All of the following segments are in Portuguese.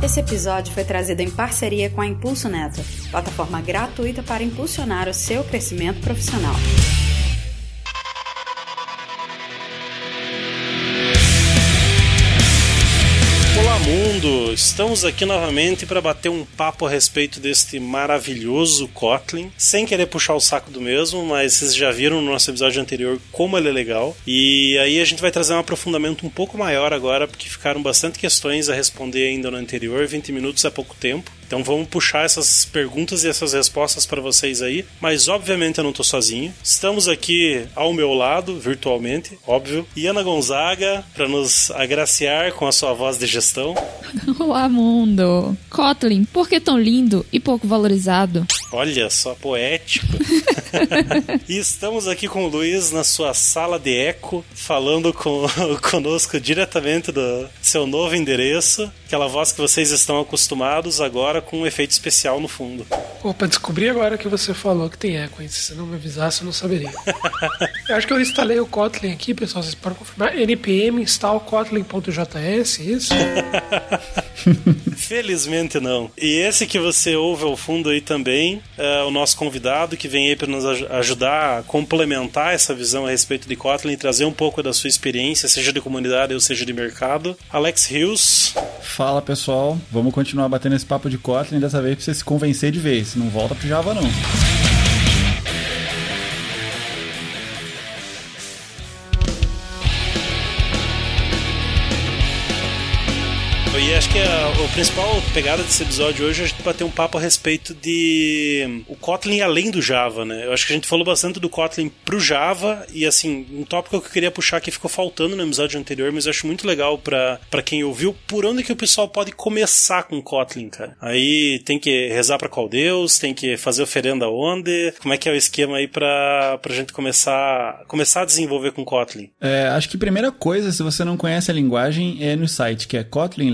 Esse episódio foi trazido em parceria com a Impulso Neto, plataforma gratuita para impulsionar o seu crescimento profissional. Estamos aqui novamente para bater um papo a respeito deste maravilhoso Kotlin, sem querer puxar o saco do mesmo, mas vocês já viram no nosso episódio anterior como ele é legal. E aí a gente vai trazer um aprofundamento um pouco maior agora, porque ficaram bastante questões a responder ainda no anterior, 20 minutos é pouco tempo. Então vamos puxar essas perguntas e essas respostas para vocês aí. Mas obviamente eu não estou sozinho. Estamos aqui ao meu lado, virtualmente, óbvio. E Ana Gonzaga para nos agraciar com a sua voz de gestão. Olá, mundo. Kotlin, por que tão lindo e pouco valorizado? Olha só, poético. e estamos aqui com o Luiz na sua sala de eco, falando com, conosco diretamente do seu novo endereço. Aquela voz que vocês estão acostumados agora com um efeito especial no fundo. Opa, descobri agora que você falou que tem eco, hein? Se você não me avisasse, eu não saberia. eu acho que eu instalei o Kotlin aqui, pessoal. Vocês podem confirmar. npm install kotlin.js, isso? Felizmente não. E esse que você ouve ao fundo aí também é o nosso convidado que vem aí para nos ajudar a complementar essa visão a respeito de Kotlin e trazer um pouco da sua experiência, seja de comunidade ou seja de mercado. Alex Rios. Fala pessoal, vamos continuar batendo esse papo de Kotlin dessa vez para você se convencer de vez. Não volta pro Java não. A principal pegada desse episódio hoje é a gente bater um papo a respeito de o Kotlin além do Java, né? Eu acho que a gente falou bastante do Kotlin pro Java e assim, um tópico que eu queria puxar que ficou faltando no episódio anterior, mas eu acho muito legal para quem ouviu, por onde que o pessoal pode começar com Kotlin, cara. Aí tem que rezar para qual Deus, tem que fazer oferenda onde, como é que é o esquema aí pra, pra gente começar, começar a desenvolver com Kotlin? É, acho que a primeira coisa, se você não conhece a linguagem, é no site, que é Kotlin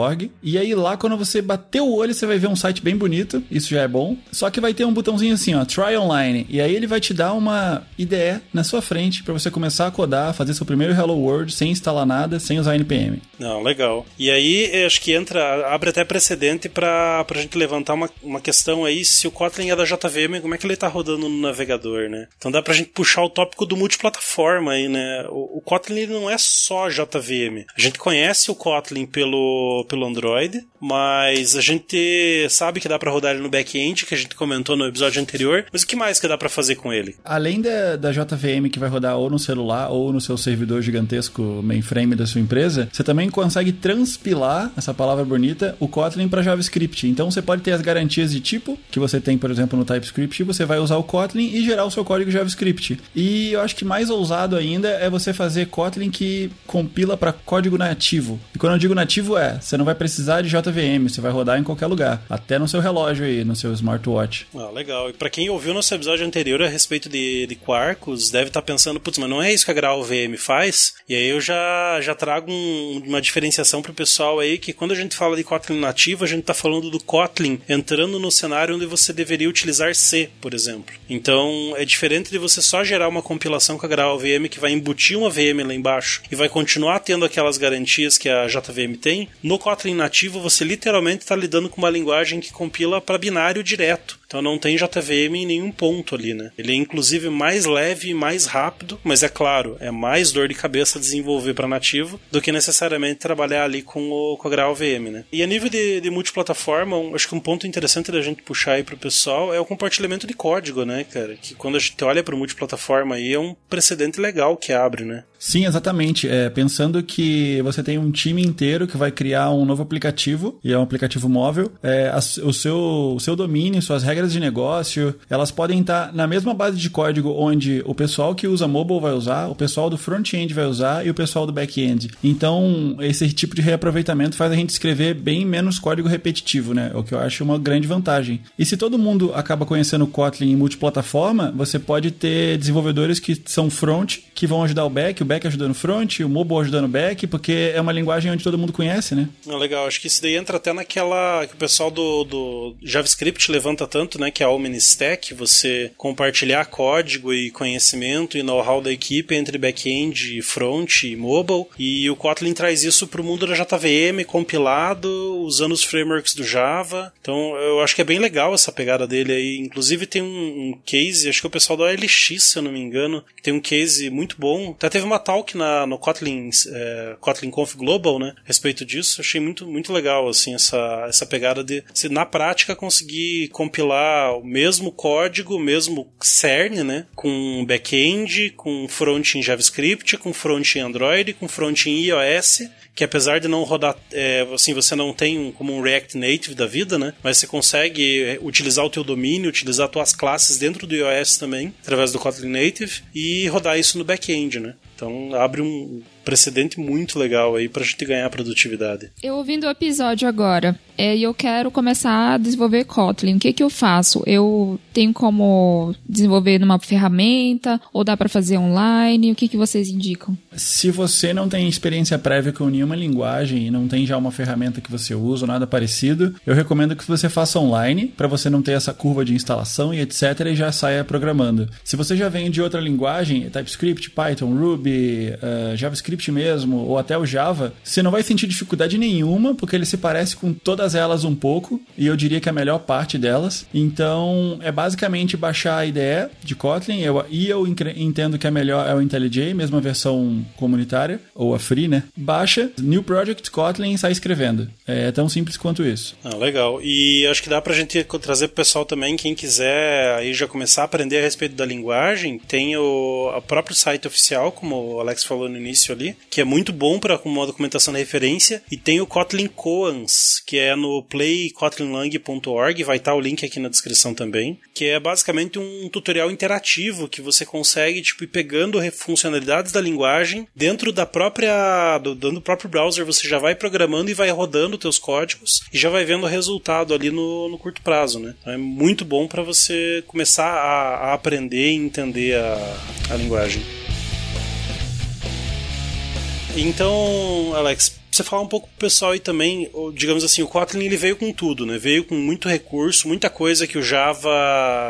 lang.org. E aí lá, quando você bater o olho, você vai ver um site bem bonito. Isso já é bom. Só que vai ter um botãozinho assim, ó, Try Online. E aí ele vai te dar uma IDE na sua frente para você começar a codar, fazer seu primeiro Hello World sem instalar nada, sem usar NPM. Não, legal. E aí, acho que entra, abre até precedente para a gente levantar uma, uma questão aí, se o Kotlin é da JVM, como é que ele tá rodando no navegador, né? Então dá pra gente puxar o tópico do multiplataforma aí, né? O, o Kotlin não é só JVM. A gente conhece o Kotlin pelo, pelo Android, mas a gente sabe que dá para rodar ele no back-end, que a gente comentou no episódio anterior. Mas o que mais que dá para fazer com ele? Além da, da JVM que vai rodar ou no celular ou no seu servidor gigantesco mainframe da sua empresa, você também consegue transpilar essa palavra bonita, o Kotlin para JavaScript. Então você pode ter as garantias de tipo que você tem, por exemplo, no TypeScript, você vai usar o Kotlin e gerar o seu código JavaScript. E eu acho que mais ousado ainda é você fazer Kotlin que compila para código nativo. E quando eu digo nativo é, você não vai precisar de JVM, você vai rodar em qualquer lugar, até no seu relógio aí, no seu smartwatch. Ah, legal. E para quem ouviu nosso episódio anterior a respeito de, de Quarkus, deve estar tá pensando, putz, mas não é isso que a GraalVM faz? E aí eu já, já trago um, uma diferenciação pro pessoal aí que quando a gente fala de Kotlin nativo, a gente tá falando do Kotlin entrando no cenário onde você deveria utilizar C, por exemplo. Então é diferente de você só gerar uma compilação com a GraalVM que vai embutir uma VM lá embaixo e vai continuar tendo aquelas garantias que a JVM tem, no Kotlin nativo você literalmente está lidando com uma linguagem que compila para binário direto. Então não tem JVM em nenhum ponto ali, né? Ele é inclusive mais leve e mais rápido, mas é claro, é mais dor de cabeça desenvolver para nativo do que necessariamente trabalhar ali com o, com a GraalVM, né? E a nível de, de multiplataforma, um, acho que um ponto interessante da gente puxar aí pro pessoal é o compartilhamento de código, né, cara? Que quando a gente olha para multiplataforma aí é um precedente legal que abre, né? Sim, exatamente. É, pensando que você tem um time inteiro que vai criar um novo aplicativo, e é um aplicativo móvel, é, a, o, seu, o seu domínio, suas regras de negócio, elas podem estar na mesma base de código onde o pessoal que usa mobile vai usar, o pessoal do front-end vai usar e o pessoal do back-end. Então, esse tipo de reaproveitamento faz a gente escrever bem menos código repetitivo, né? O que eu acho uma grande vantagem. E se todo mundo acaba conhecendo o Kotlin em multiplataforma, você pode ter desenvolvedores que são front, que vão ajudar o back, o back ajudando front, o mobile ajudando back, porque é uma linguagem onde todo mundo conhece, né? Ah, legal, acho que isso daí entra até naquela que o pessoal do, do JavaScript levanta tanto, né, que é a OmniStack, você compartilhar código e conhecimento e know-how da equipe entre back-end, front e mobile, e o Kotlin traz isso para o mundo da JVM compilado, usando os frameworks do Java. Então, eu acho que é bem legal essa pegada dele aí. Inclusive tem um, um case, acho que é o pessoal da OLX, se eu não me engano, tem um case muito bom. Até teve uma talk na, no Kotlin, é, Kotlin Conf Global, né, a respeito disso. Achei muito, muito legal, assim, essa, essa pegada de, se na prática, conseguir compilar o mesmo código, o mesmo CERN, né, com back-end, com front em JavaScript, com front em Android, com front em iOS, que apesar de não rodar, é, assim, você não tem um, como um React Native da vida, né, mas você consegue é, utilizar o teu domínio, utilizar as tuas classes dentro do iOS também, através do Kotlin Native, e rodar isso no back-end, né. Então abre um precedente muito legal aí pra gente ganhar produtividade. Eu ouvindo o episódio agora, é, e eu quero começar a desenvolver Kotlin. O que que eu faço? Eu tenho como desenvolver numa ferramenta ou dá para fazer online? O que que vocês indicam? Se você não tem experiência prévia com nenhuma linguagem e não tem já uma ferramenta que você usa ou nada parecido, eu recomendo que você faça online para você não ter essa curva de instalação e etc e já saia programando. Se você já vem de outra linguagem, TypeScript, Python, Ruby, uh, JavaScript mesmo, ou até o Java, você não vai sentir dificuldade nenhuma, porque ele se parece com todas elas um pouco, e eu diria que a melhor parte delas. Então, é basicamente baixar a IDE de Kotlin, eu, e eu entendo que a melhor é o IntelliJ, mesmo a versão comunitária, ou a free, né? Baixa, New Project Kotlin e sai escrevendo. É tão simples quanto isso. Ah, legal. E acho que dá pra gente trazer pro pessoal também, quem quiser aí já começar a aprender a respeito da linguagem, tem o, o próprio site oficial, como o Alex falou no início ali, que é muito bom para uma documentação de referência, e tem o Kotlin Koans, que é no playkotlinlang.org, vai estar tá o link aqui na descrição também, que é basicamente um tutorial interativo que você consegue tipo ir pegando funcionalidades da linguagem dentro da própria do, do próprio browser, você já vai programando e vai rodando teus códigos e já vai vendo o resultado ali no, no curto prazo, né? Então é muito bom para você começar a, a, aprender e entender a, a linguagem. Então, Alex, você falar um pouco pro pessoal aí também, digamos assim, o Kotlin ele veio com tudo, né? Veio com muito recurso, muita coisa que o Java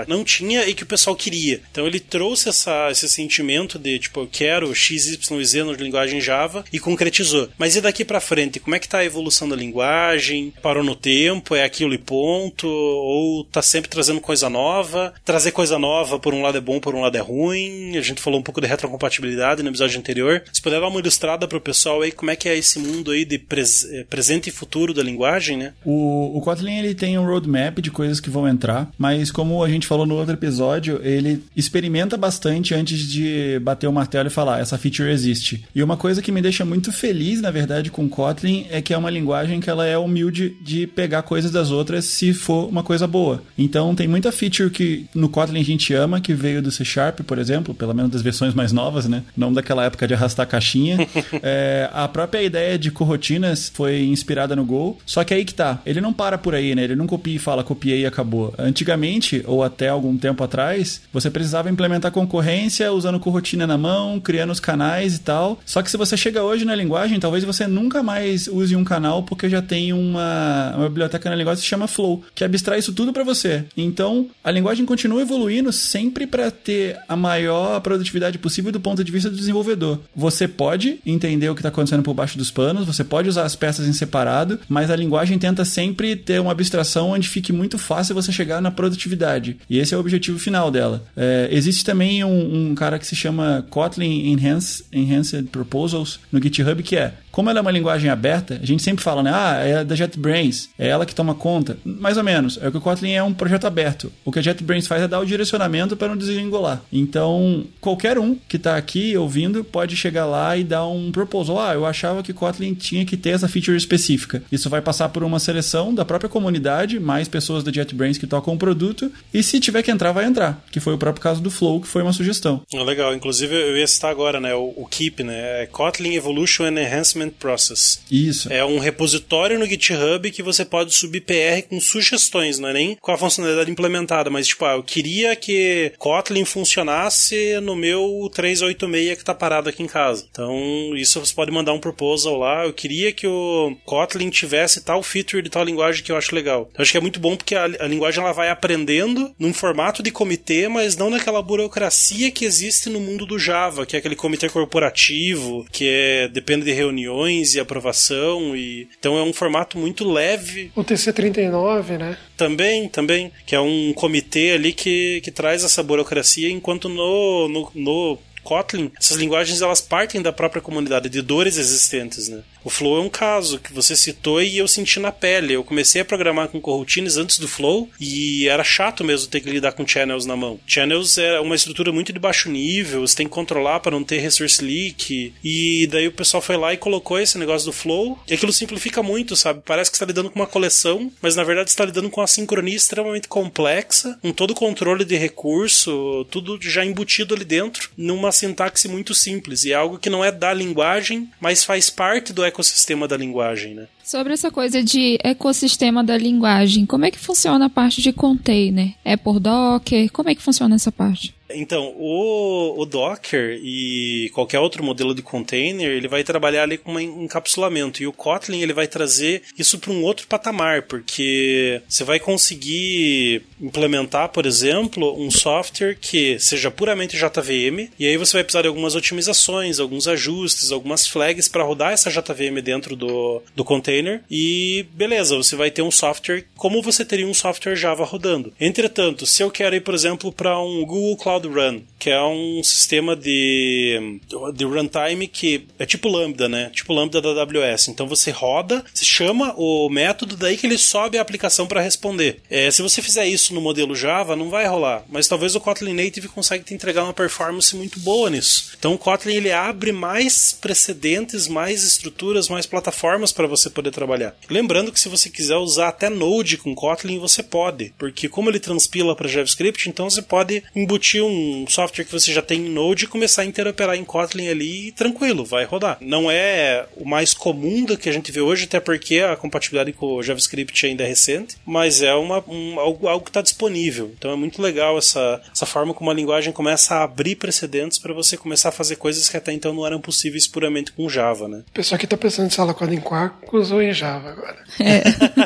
não tinha e que o pessoal queria. Então ele trouxe essa, esse sentimento de, tipo, eu quero x, na linguagem Java e concretizou. Mas e daqui para frente? Como é que tá a evolução da linguagem? Parou no tempo? É aquilo e ponto? Ou tá sempre trazendo coisa nova? Trazer coisa nova por um lado é bom, por um lado é ruim. A gente falou um pouco de retrocompatibilidade no episódio anterior. Se puder dar uma ilustrada pro pessoal aí, como é que é esse mundo aí de pres eh, presente e futuro da linguagem, né? O, o Kotlin ele tem um roadmap de coisas que vão entrar, mas como a gente falou no outro episódio, ele experimenta bastante antes de bater o martelo e falar essa feature existe. E uma coisa que me deixa muito feliz, na verdade, com Kotlin é que é uma linguagem que ela é humilde de pegar coisas das outras se for uma coisa boa. Então tem muita feature que no Kotlin a gente ama, que veio do C Sharp, por exemplo, pelo menos das versões mais novas, né? Não daquela época de arrastar caixinha. é, a própria ideia de corotinas foi inspirada no Go. Só que aí que tá. Ele não para por aí, né? Ele não copia e fala, copiei e acabou. Antigamente, ou até algum tempo atrás, você precisava implementar concorrência usando corotina na mão, criando os canais e tal. Só que se você chega hoje na linguagem, talvez você nunca mais use um canal porque já tem uma, uma biblioteca na linguagem que se chama Flow, que abstrai isso tudo para você. Então, a linguagem continua evoluindo sempre para ter a maior produtividade possível do ponto de vista do desenvolvedor. Você pode entender o que está acontecendo por baixo dos panos, você pode usar as peças em separado, mas a linguagem tenta sempre ter uma abstração onde fique muito fácil você chegar na produtividade. E esse é o objetivo final dela. É, existe também um, um, cara que se chama Kotlin Enhanced, Enhanced Proposals no GitHub, que é como ela é uma linguagem aberta, a gente sempre fala, né? Ah, é da JetBrains, é ela que toma conta. Mais ou menos. É que o Kotlin é um projeto aberto. O que a JetBrains faz é dar o direcionamento para não desvincular. Então, qualquer um que está aqui ouvindo pode chegar lá e dar um proposal. Ah, eu achava que Kotlin tinha que ter essa feature específica. Isso vai passar por uma seleção da própria comunidade, mais pessoas da JetBrains que tocam o produto. E se tiver que entrar, vai entrar. Que foi o próprio caso do Flow, que foi uma sugestão. Ah, legal. Inclusive, eu ia citar agora, né? O, o Keep, né? É Kotlin Evolution and Enhancement Development Process. Isso. É um repositório no GitHub que você pode subir PR com sugestões, não é nem com a funcionalidade implementada, mas tipo, ah, eu queria que Kotlin funcionasse no meu 386 que tá parado aqui em casa. Então, isso você pode mandar um proposal lá. Eu queria que o Kotlin tivesse tal feature de tal linguagem que eu acho legal. Então, acho que é muito bom porque a, a linguagem ela vai aprendendo num formato de comitê, mas não naquela burocracia que existe no mundo do Java, que é aquele comitê corporativo, que é depende de reuniões e aprovação e então é um formato muito leve. O TC39, né? Também, também, que é um comitê ali que, que traz essa burocracia, enquanto no, no, no Kotlin, essas linguagens elas partem da própria comunidade, de dores existentes, né? O Flow é um caso que você citou e eu senti na pele. Eu comecei a programar com coroutines antes do Flow e era chato mesmo ter que lidar com channels na mão. Channels é uma estrutura muito de baixo nível, você tem que controlar para não ter resource leak. E daí o pessoal foi lá e colocou esse negócio do Flow e aquilo simplifica muito, sabe? Parece que está lidando com uma coleção, mas na verdade está lidando com uma sincronia extremamente complexa, com todo o controle de recurso, tudo já embutido ali dentro, numa sintaxe muito simples. E é algo que não é da linguagem, mas faz parte do ecossistema da linguagem, né? Sobre essa coisa de ecossistema da linguagem, como é que funciona a parte de container? É por Docker? Como é que funciona essa parte? Então, o, o, Docker e qualquer outro modelo de container, ele vai trabalhar ali com um encapsulamento. E o Kotlin, ele vai trazer isso para um outro patamar, porque você vai conseguir implementar, por exemplo, um software que seja puramente JVM, e aí você vai precisar de algumas otimizações, alguns ajustes, algumas flags para rodar essa JVM dentro do, do container. E beleza, você vai ter um software como você teria um software Java rodando. Entretanto, se eu quero ir, por exemplo, para um Google Cloud Cloud Run, que é um sistema de, de runtime que é tipo Lambda, né? Tipo Lambda da AWS. Então você roda, você chama o método, daí que ele sobe a aplicação para responder. É, se você fizer isso no modelo Java, não vai rolar. Mas talvez o Kotlin Native consiga te entregar uma performance muito boa nisso. Então o Kotlin ele abre mais precedentes, mais estruturas, mais plataformas para você poder trabalhar. Lembrando que se você quiser usar até Node com Kotlin, você pode, porque como ele transpila para JavaScript, então você pode embutir um um software que você já tem em Node e começar a interoperar em Kotlin ali e tranquilo, vai rodar. Não é o mais comum do que a gente vê hoje, até porque a compatibilidade com o JavaScript ainda é recente, mas é uma, um, algo, algo que está disponível. Então é muito legal essa, essa forma como a linguagem começa a abrir precedentes para você começar a fazer coisas que até então não eram possíveis puramente com Java, né? O pessoal aqui está pensando em sala quadra em Quarkus ou em Java agora. É.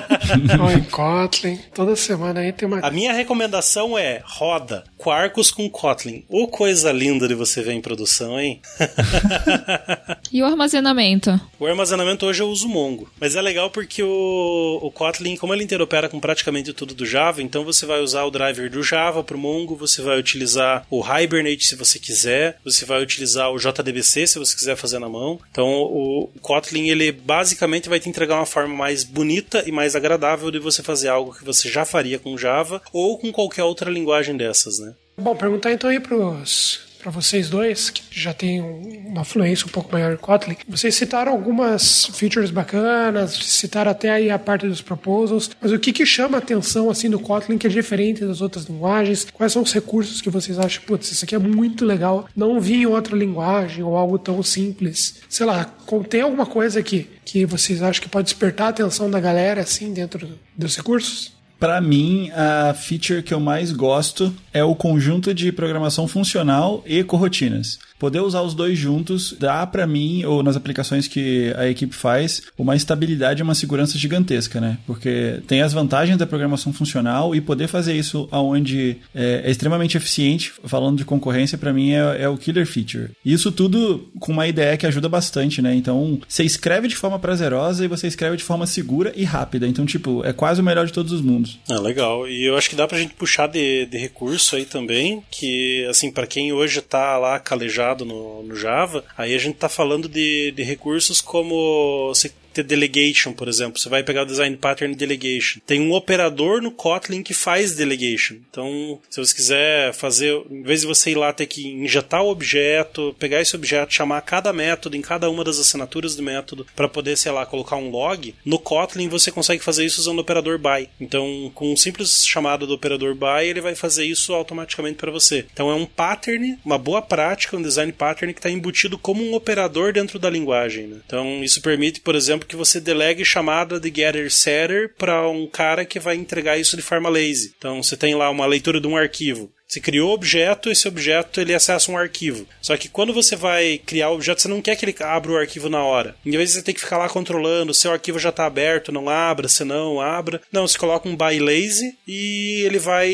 em Kotlin. Toda semana aí tem uma. A minha recomendação é roda Quarkus com Kotlin. Ô coisa linda de você ver em produção, hein? e o armazenamento? O armazenamento hoje eu uso Mongo. Mas é legal porque o, o Kotlin, como ele interopera com praticamente tudo do Java, então você vai usar o driver do Java para o Mongo, você vai utilizar o Hibernate se você quiser, você vai utilizar o JDBC se você quiser fazer na mão. Então o Kotlin, ele basicamente vai te entregar uma forma mais bonita e mais agradável de você fazer algo que você já faria com Java ou com qualquer outra linguagem dessas, né? Bom, perguntar então aí pros para vocês dois, que já têm uma fluência um pouco maior em Kotlin. Vocês citaram algumas features bacanas, citaram até aí a parte dos proposals, mas o que, que chama a atenção assim do Kotlin que é diferente das outras linguagens? Quais são os recursos que vocês acham, putz, isso aqui é muito legal, não vi em outra linguagem ou algo tão simples? Sei lá, tem alguma coisa aqui que vocês acham que pode despertar a atenção da galera assim dentro dos recursos? Para mim, a feature que eu mais gosto é o conjunto de programação funcional e corrotinas. Poder usar os dois juntos dá para mim, ou nas aplicações que a equipe faz, uma estabilidade e uma segurança gigantesca, né? Porque tem as vantagens da programação funcional e poder fazer isso aonde é, é extremamente eficiente, falando de concorrência, para mim é, é, o killer feature. Isso tudo com uma ideia que ajuda bastante, né? Então, você escreve de forma prazerosa e você escreve de forma segura e rápida. Então, tipo, é quase o melhor de todos os mundos. Ah, legal. E eu acho que dá pra gente puxar de, de recurso aí também, que, assim, para quem hoje tá lá calejado no, no Java, aí a gente tá falando de, de recursos como ter delegation, por exemplo. Você vai pegar o design pattern delegation. Tem um operador no Kotlin que faz delegation. Então, se você quiser fazer, em vez de você ir lá ter que injetar o objeto, pegar esse objeto, chamar cada método em cada uma das assinaturas do método para poder, sei lá, colocar um log, no Kotlin você consegue fazer isso usando o operador by. Então, com um simples chamado do operador by, ele vai fazer isso automaticamente para você. Então, é um pattern, uma boa prática, um design pattern que está embutido como um operador dentro da linguagem. Né? Então, isso permite, por exemplo, que você delegue chamada de getter setter para um cara que vai entregar isso de forma lazy. Então, você tem lá uma leitura de um arquivo. Você criou o objeto, esse objeto ele acessa um arquivo. Só que quando você vai criar o objeto, você não quer que ele abra o arquivo na hora. Em vez você ter que ficar lá controlando, se o arquivo já está aberto, não abra, se não, abra. Não, você coloca um by lazy e ele vai.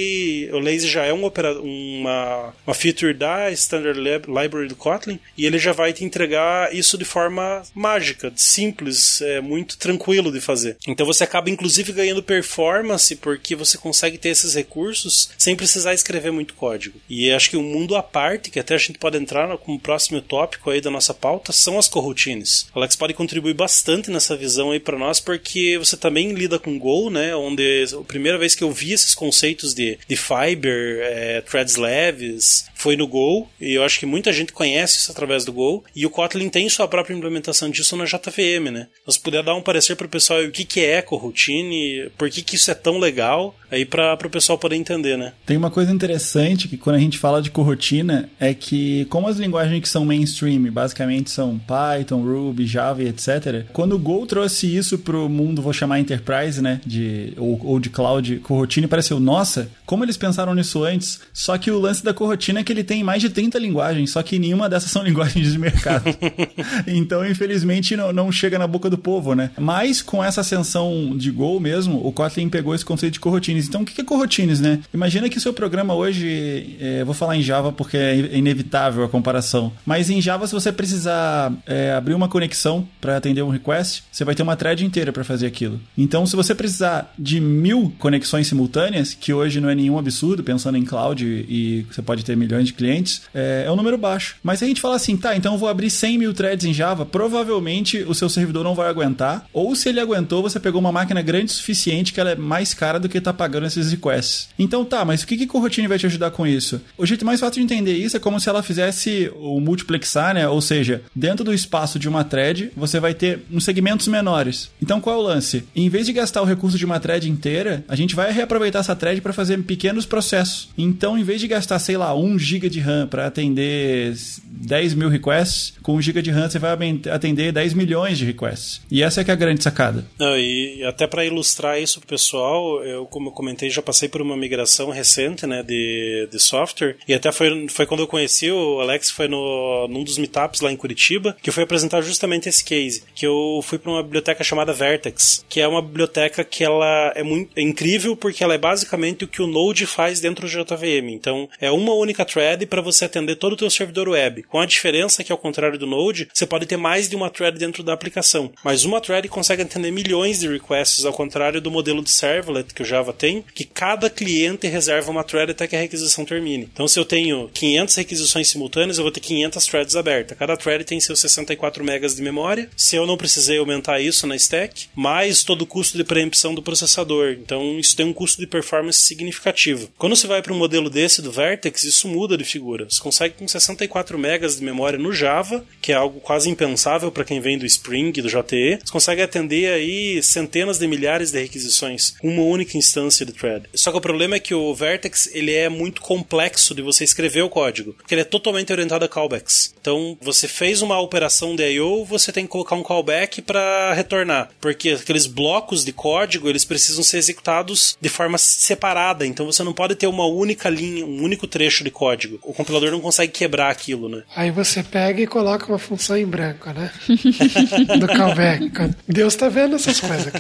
O lazy já é um uma, uma feature da Standard Library do Kotlin e ele já vai te entregar isso de forma mágica, simples, é muito tranquilo de fazer. Então você acaba inclusive ganhando performance porque você consegue ter esses recursos sem precisar escrever muito muito código. E acho que um mundo à parte, que até a gente pode entrar como próximo tópico aí da nossa pauta, são as coroutines. Alex pode contribuir bastante nessa visão aí para nós, porque você também lida com Go, né? Onde a primeira vez que eu vi esses conceitos de, de fiber, é, threads leves, foi no Go, e eu acho que muita gente conhece isso através do Go, e o Kotlin tem sua própria implementação disso na JVM, né? Se puder dar um parecer para o pessoal o que, que é coroutine, por que, que isso é tão legal, aí para o pessoal poder entender, né? Tem uma coisa interessante que quando a gente fala de corrotina é que como as linguagens que são mainstream basicamente são Python, Ruby, Java, etc. Quando o Go trouxe isso pro mundo, vou chamar enterprise, né, de ou, ou de cloud, corrotina pareceu, nossa, como eles pensaram nisso antes? Só que o lance da corrotina é que ele tem mais de 30 linguagens, só que nenhuma dessas são linguagens de mercado. então, infelizmente, não, não chega na boca do povo, né? Mas com essa ascensão de Go mesmo, o Kotlin pegou esse conceito de coroutines. Então, o que é coroutines, né? Imagina que o seu programa hoje, é, vou falar em Java porque é inevitável a comparação, mas em Java, se você precisar é, abrir uma conexão para atender um request, você vai ter uma thread inteira para fazer aquilo. Então, se você precisar de mil conexões simultâneas, que hoje não é nenhum absurdo, pensando em cloud e você pode ter milhões de clientes, é, é um número baixo. Mas se a gente fala assim, tá, então eu vou abrir 100 mil threads em Java, provavelmente o seu servidor não vai aguentar, ou se ele aguentou, você pegou uma máquina grande o suficiente que ela é mais cara do que está pagando esses requests. Então tá, mas o que, que Coroutine vai te ajudar com isso? O jeito mais fácil de entender isso é como se ela fizesse o multiplexar, né? Ou seja, dentro do espaço de uma thread, você vai ter uns segmentos menores. Então qual é o lance? Em vez de gastar o recurso de uma thread inteira, a gente vai reaproveitar essa thread para fazer pequenos processos. Então, em vez de gastar, sei lá, 1 GB de RAM para atender 10 mil requests, com 1 GB de RAM você vai atender 10 milhões de requests. E essa é que é a grande sacada. Não, e até para ilustrar isso pro pessoal, eu como comentei, já passei por uma migração recente, né, de, de software, e até foi, foi quando eu conheci o Alex, foi no, num dos meetups lá em Curitiba, que foi apresentar justamente esse case, que eu fui para uma biblioteca chamada Vertex, que é uma biblioteca que ela é muito é incrível porque ela é basicamente o que o Node faz dentro do JVM. Então, é uma única thread para você atender todo o teu servidor web. Com a diferença que ao contrário do Node, você pode ter mais de uma thread dentro da aplicação, mas uma thread consegue atender milhões de requests ao contrário do modelo de servlet que o Java tem tem que cada cliente reserva uma thread até que a requisição termine. Então, se eu tenho 500 requisições simultâneas, eu vou ter 500 threads abertas. Cada thread tem seus 64 megas de memória. Se eu não precisei aumentar isso na stack, mais todo o custo de preempção do processador. Então, isso tem um custo de performance significativo. Quando você vai para um modelo desse do Vertex, isso muda de figura. Você consegue com 64 megas de memória no Java, que é algo quase impensável para quem vem do Spring, do JTE. Você consegue atender aí centenas de milhares de requisições, uma única instância de thread. Só que o problema é que o Vertex ele é muito complexo de você escrever o código, porque ele é totalmente orientado a callbacks. Então, você fez uma operação de I/O, você tem que colocar um callback para retornar, porque aqueles blocos de código eles precisam ser executados de forma separada. Então, você não pode ter uma única linha, um único trecho de código. O compilador não consegue quebrar aquilo, né? Aí você pega e coloca uma função em branco, né? Do callback. Deus tá vendo essas coisas.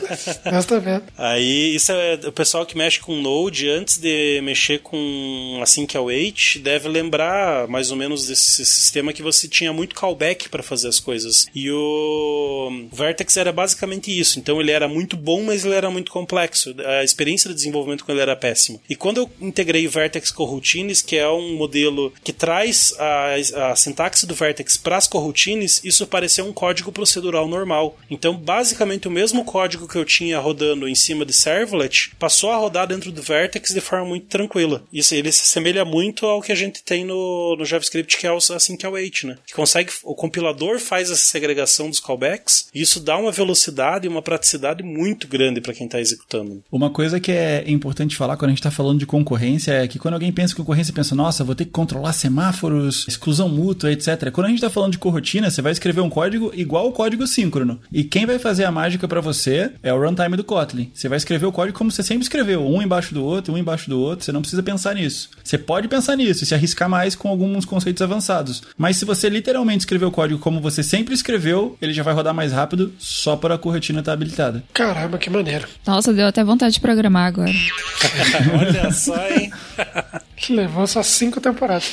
Deus tá vendo. Aí isso é o pessoal que mexe com Node, antes de mexer com assim que await, deve lembrar mais ou menos desse sistema que você tinha muito callback para fazer as coisas. E o Vertex era basicamente isso. Então ele era muito bom, mas ele era muito complexo. A experiência de desenvolvimento com ele era péssima. E quando eu integrei Vertex com Routines, que é um modelo que traz a, a sintaxe do Vertex para as coroutines, isso pareceu um código procedural normal. Então, basicamente, o mesmo código que eu tinha rodando em cima de Servlet passou a rodar dentro do Vertex de forma muito tranquila. Isso ele se assemelha muito ao que a gente tem no, no JavaScript, que é o assim que await, né? Que consegue, o compilador faz essa segregação dos callbacks e isso dá uma velocidade e uma praticidade muito grande para quem está executando. Uma coisa que é importante falar quando a gente está falando de concorrência é que quando alguém pensa em concorrência, pensa, nossa, vou ter que controlar semáforos, exclusão mútua, etc. Quando a gente está falando de corotina, você vai escrever um código igual o código síncrono. E quem vai fazer a mágica para você é o runtime do Kotlin. Você vai escrever o código como você sempre escreveu, um embaixo do outro, um embaixo do outro. Você não precisa pensar nisso. Você pode pensar nisso e se arriscar mais com alguns conceitos avançados. Mas se você literalmente escrever o código como você sempre escreveu, ele já vai rodar mais rápido só para a corretina estar tá habilitada. Caramba, que maneiro. Nossa, deu até vontade de programar agora. Olha só, hein? Que levou só cinco temporadas.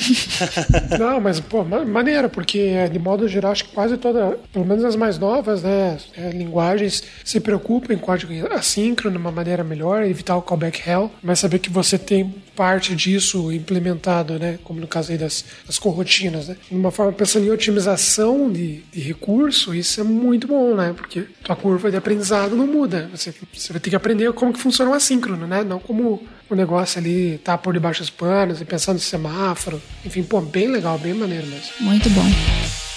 Não, mas, pô, maneiro, porque de modo geral, acho que quase toda, pelo menos as mais novas, né, é, linguagens se preocupam em código assíncrono de uma maneira melhor, evitar o callback hell, mas saber que você tem parte disso implementado, né, como no caso aí das, das corrotinas, né, de uma forma pensando em otimização de, de recurso, isso é muito bom, né, porque a curva de aprendizado não muda, você, você vai ter que aprender como que funciona o assíncrono, né, não como o negócio ali tá por debaixo dos panos e pensando no semáforo. Enfim, pô, bem legal, bem maneiro mesmo. Muito bom.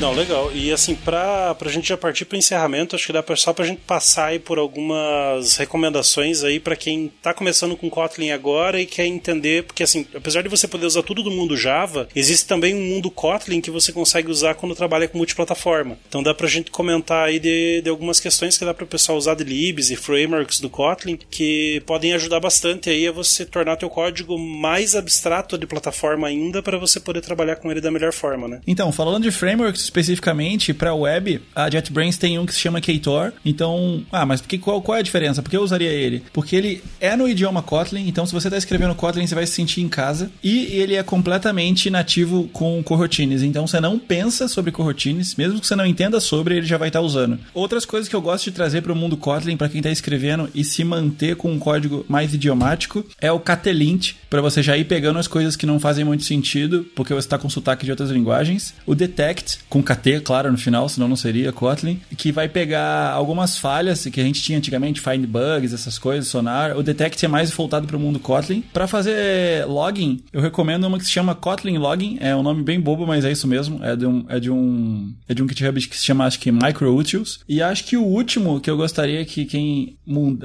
Não, legal. E assim, pra, pra gente já partir pro encerramento, acho que dá pra, só pra gente passar aí por algumas recomendações aí para quem tá começando com Kotlin agora e quer entender, porque assim, apesar de você poder usar tudo do mundo Java, existe também um mundo Kotlin que você consegue usar quando trabalha com multiplataforma. Então dá pra gente comentar aí de, de algumas questões que dá pro pessoal usar de libs e frameworks do Kotlin que podem ajudar bastante aí a você tornar teu código mais abstrato de plataforma ainda para você poder trabalhar com ele da melhor forma, né? Então, falando de frameworks especificamente para web, a JetBrains tem um que se chama Ktor. Então, ah, mas que, qual, qual é a diferença? Por que eu usaria ele? Porque ele é no idioma Kotlin, então se você está escrevendo Kotlin, você vai se sentir em casa. E ele é completamente nativo com coroutines, então você não pensa sobre coroutines, mesmo que você não entenda sobre, ele já vai estar tá usando. Outras coisas que eu gosto de trazer para o mundo Kotlin, para quem está escrevendo e se manter com um código mais idiomático, é o Katelint, para você já ir pegando as coisas que não fazem muito sentido, porque você está com sotaque de outras linguagens. O Detect, com KT, claro, no final, senão não seria Kotlin, que vai pegar algumas falhas que a gente tinha antigamente, find bugs, essas coisas, sonar. O Detect é mais voltado para o mundo Kotlin. Para fazer login, eu recomendo uma que se chama Kotlin Login, é um nome bem bobo, mas é isso mesmo, é de um é de um é de um GitHub que se chama acho que MicroUtils. E acho que o último que eu gostaria que quem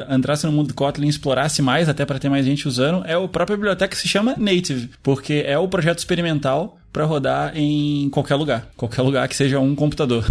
entrasse no mundo Kotlin explorasse mais, até para ter mais gente usando, é o próprio biblioteca que se chama Native, porque é o projeto experimental para rodar em qualquer lugar, qualquer lugar que seja um computador.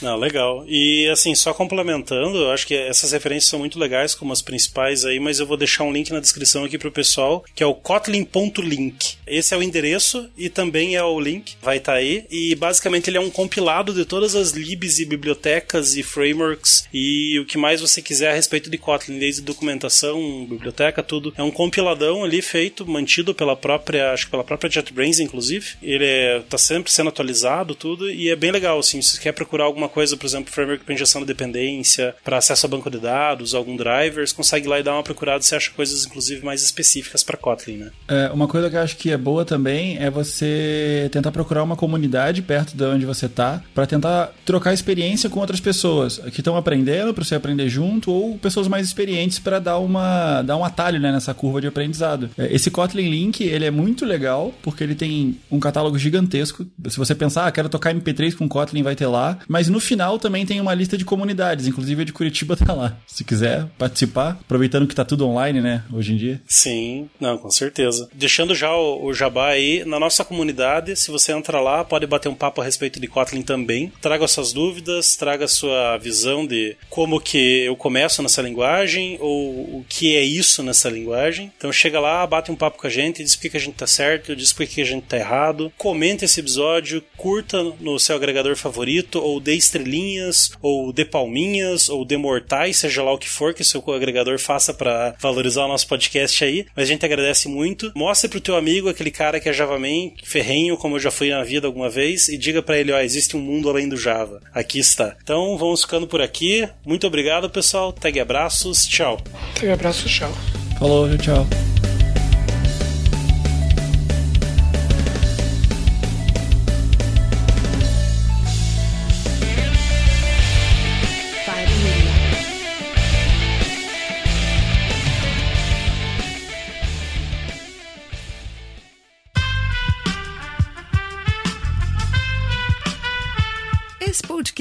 Não, legal. E assim, só complementando, eu acho que essas referências são muito legais, como as principais aí, mas eu vou deixar um link na descrição aqui pro pessoal, que é o kotlin.link. Esse é o endereço e também é o link, vai estar tá aí. E basicamente ele é um compilado de todas as libs e bibliotecas e frameworks e o que mais você quiser a respeito de Kotlin, desde documentação, biblioteca, tudo. É um compiladão ali feito, mantido pela própria, acho que pela própria JetBrains, inclusive. Ele é, tá sempre sendo atualizado, tudo, e é bem legal, assim, se você quer procurar alguma coisa, por exemplo, framework para injeção de dependência, para acesso a banco de dados, algum drivers, consegue ir lá e dar uma procurada, você acha coisas, inclusive, mais específicas para Kotlin, né? É, uma coisa que eu acho que é boa também é você tentar procurar uma comunidade perto de onde você tá, para tentar trocar experiência com outras pessoas que estão aprendendo, para você aprender junto, ou pessoas mais experientes para dar uma dar um atalho né, nessa curva de aprendizado. É, esse Kotlin Link, ele é muito legal, porque ele tem um catálogo gigantesco. Se você pensar, ah, quero tocar MP3 com Kotlin, vai ter lá. Mas no final também tem uma lista de comunidades, inclusive a de Curitiba tá lá. Se quiser participar, aproveitando que tá tudo online, né, hoje em dia. Sim, não, com certeza. Deixando já o, o jabá aí, na nossa comunidade, se você entrar lá, pode bater um papo a respeito de Kotlin também. Traga suas dúvidas, traga sua visão de como que eu começo nessa linguagem, ou o que é isso nessa linguagem. Então chega lá, bate um papo com a gente, diz por que a gente tá certo, diz por que a gente tá errado. Comente esse episódio, curta no seu agregador favorito, ou dê estrelinhas, ou dê palminhas, ou dê mortais, seja lá o que for que o seu agregador faça para valorizar o nosso podcast aí. Mas a gente agradece muito. Mostre pro teu amigo, aquele cara que é JavaMan, ferrenho, como eu já fui na vida alguma vez, e diga para ele, ó, existe um mundo além do Java. Aqui está. Então, vamos ficando por aqui. Muito obrigado, pessoal. Tag abraços. Tchau. Tag abraços, tchau. Falou, tchau.